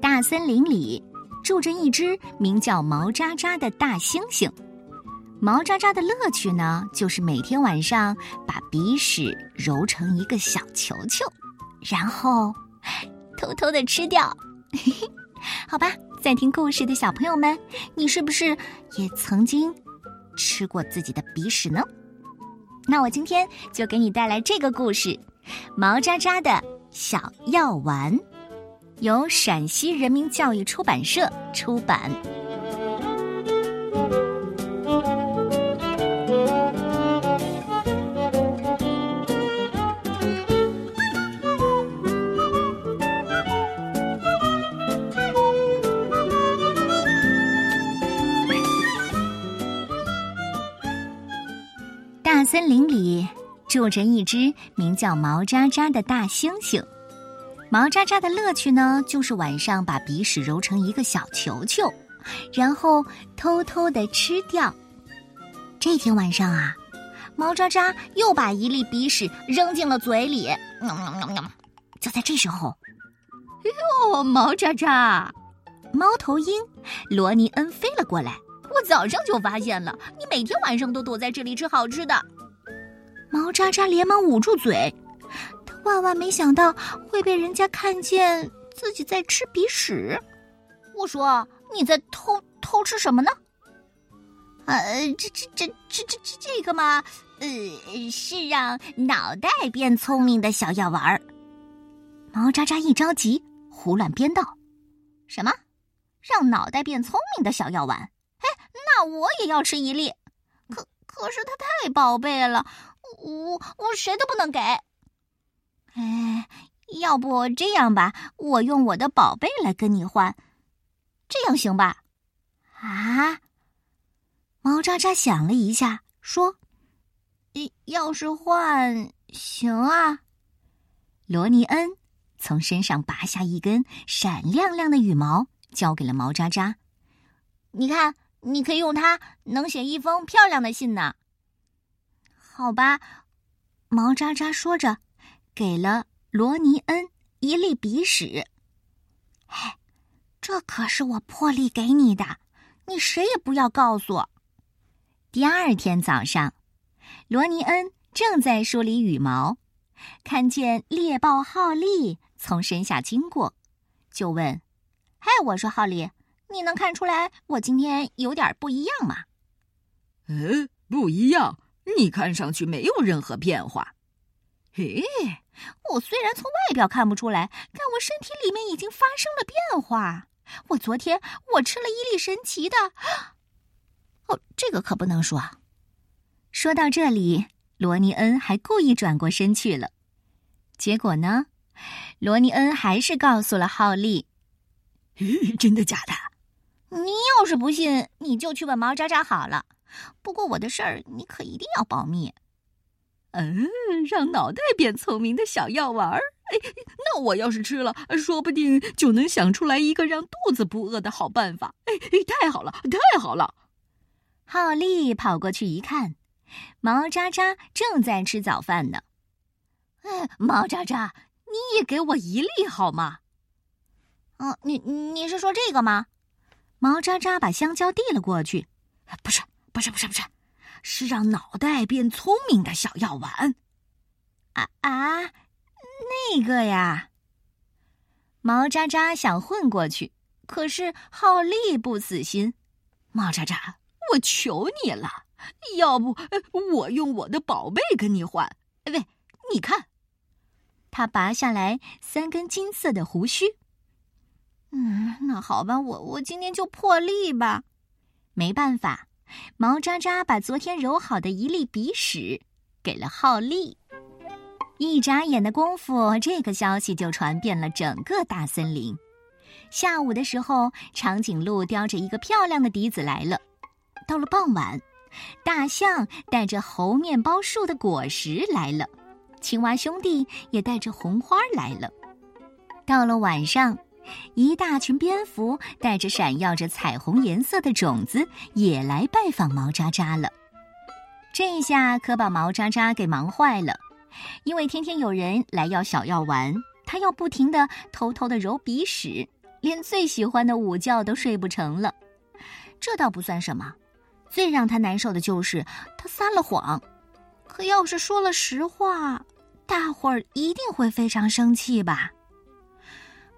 大森林里住着一只名叫毛渣渣的大猩猩。毛渣渣的乐趣呢，就是每天晚上把鼻屎揉成一个小球球，然后偷偷的吃掉。好吧，在听故事的小朋友们，你是不是也曾经吃过自己的鼻屎呢？那我今天就给你带来这个故事《毛渣渣的小药丸》，由陕西人民教育出版社出版。大森林里住着一只名叫毛渣渣的大猩猩。毛渣渣的乐趣呢，就是晚上把鼻屎揉成一个小球球，然后偷偷的吃掉。这天晚上啊，毛渣渣又把一粒鼻屎扔进了嘴里。就在这时候，哟，毛渣渣，猫头鹰罗尼恩飞了过来。我早上就发现了，你每天晚上都躲在这里吃好吃的。毛渣渣连忙捂住嘴，他万万没想到会被人家看见自己在吃鼻屎。我说你在偷偷吃什么呢？呃，这这这这这这这个嘛，呃，是让脑袋变聪明的小药丸儿。毛渣渣一着急，胡乱编道：“什么？让脑袋变聪明的小药丸？”那我也要吃一粒，可是它太宝贝了，我我谁都不能给。哎，要不这样吧，我用我的宝贝来跟你换，这样行吧？啊！毛渣渣想了一下，说：“要是换，行啊。”罗尼恩从身上拔下一根闪亮亮的羽毛，交给了毛渣渣，你看。你可以用它，能写一封漂亮的信呢。好吧，毛渣渣说着，给了罗尼恩一粒鼻屎。嘿，这可是我破例给你的，你谁也不要告诉。第二天早上，罗尼恩正在梳理羽毛，看见猎豹浩利从身下经过，就问：“嗨，我说浩利。”你能看出来我今天有点不一样吗？嗯，不一样。你看上去没有任何变化。嘿，我虽然从外表看不出来，但我身体里面已经发生了变化。我昨天我吃了伊利神奇的……哦，这个可不能说。说到这里，罗尼恩还故意转过身去了。结果呢，罗尼恩还是告诉了浩利：“ 真的假的？”你要是不信，你就去问毛渣渣好了。不过我的事儿，你可一定要保密。嗯，让脑袋变聪明的小药丸儿。哎，那我要是吃了，说不定就能想出来一个让肚子不饿的好办法。哎，太好了，太好了！浩利跑过去一看，毛渣渣正在吃早饭呢。哎，毛渣渣，你也给我一粒好吗？嗯，你你是说这个吗？毛渣渣把香蕉递了过去，不是，不是，不是，不是，是让脑袋变聪明的小药丸。啊啊，那个呀！毛渣渣想混过去，可是浩利不死心。毛渣渣，我求你了，要不我用我的宝贝跟你换？喂，你看，他拔下来三根金色的胡须。嗯，那好吧，我我今天就破例吧。没办法，毛渣渣把昨天揉好的一粒鼻屎给了浩利。一眨眼的功夫，这个消息就传遍了整个大森林。下午的时候，长颈鹿叼着一个漂亮的笛子来了。到了傍晚，大象带着猴面包树的果实来了。青蛙兄弟也带着红花来了。到了晚上。一大群蝙蝠带着闪耀着彩虹颜色的种子也来拜访毛渣渣了，这下可把毛渣渣给忙坏了。因为天天有人来要小药丸，他要不停的偷偷的揉鼻屎，连最喜欢的午觉都睡不成了。这倒不算什么，最让他难受的就是他撒了谎。可要是说了实话，大伙儿一定会非常生气吧？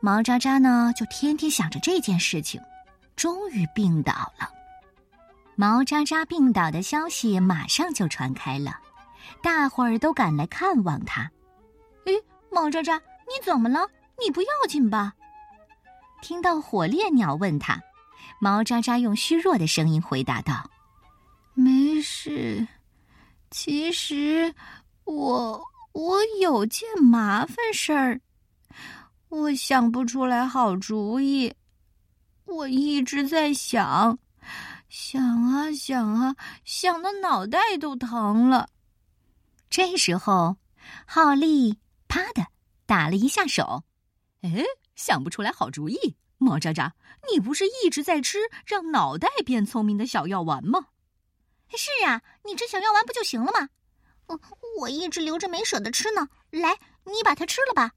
毛渣渣呢，就天天想着这件事情，终于病倒了。毛渣渣病倒的消息马上就传开了，大伙儿都赶来看望他。诶，毛渣渣，你怎么了？你不要紧吧？听到火烈鸟问他，毛渣渣用虚弱的声音回答道：“没事。其实，我我有件麻烦事儿，我想不出来好主意。我一直在想。”想啊想啊，想的脑袋都疼了。这时候，浩利啪的打了一下手。哎，想不出来好主意。毛渣渣，你不是一直在吃让脑袋变聪明的小药丸吗？是啊，你吃小药丸不就行了吗？我我一直留着没舍得吃呢。来，你把它吃了吧。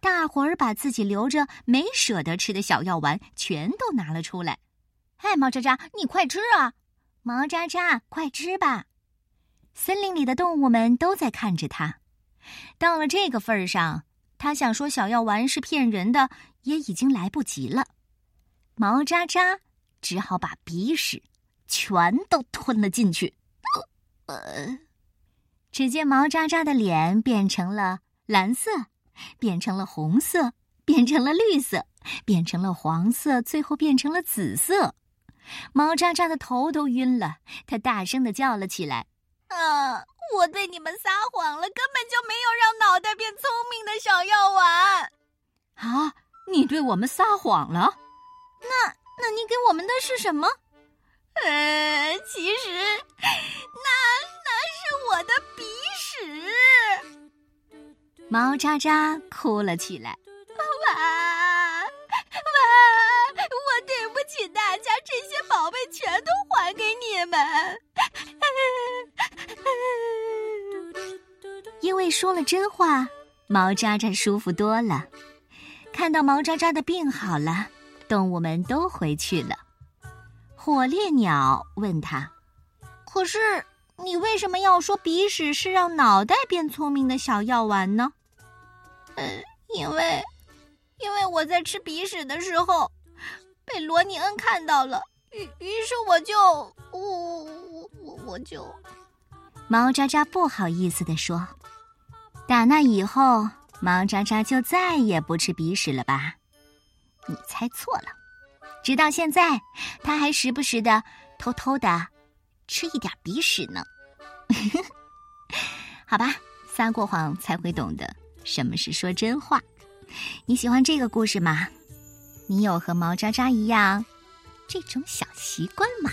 大伙儿把自己留着没舍得吃的小药丸全都拿了出来。哎，毛渣渣，你快吃啊！毛渣渣，快吃吧！森林里的动物们都在看着他。到了这个份儿上，他想说小药丸是骗人的，也已经来不及了。毛渣渣只好把鼻屎全都吞了进去。呃，只见毛渣渣的脸变成了蓝色，变成了红色，变成了绿色，变成了黄色，最后变成了紫色。毛渣渣的头都晕了，他大声的叫了起来：“啊！我对你们撒谎了，根本就没有让脑袋变聪明的小药丸。啊！你对我们撒谎了？那……那你给我们的是什么？呃，其实，那那是我的鼻屎。”毛渣渣哭了起来。哇哇！我对不起大家，这些宝贝全都还给你们，因为说了真话，毛渣渣舒服多了。看到毛渣渣的病好了，动物们都回去了。火烈鸟问他：“可是你为什么要说鼻屎是让脑袋变聪明的小药丸呢？”“呃，因为，因为我在吃鼻屎的时候，被罗尼恩看到了。”于于是我就我我我我就，毛渣渣不好意思的说：“打那以后，毛渣渣就再也不吃鼻屎了吧？”你猜错了，直到现在，他还时不时的偷偷的吃一点鼻屎呢。好吧，撒过谎才会懂得什么是说真话。你喜欢这个故事吗？你有和毛渣渣一样？这种小习惯吗。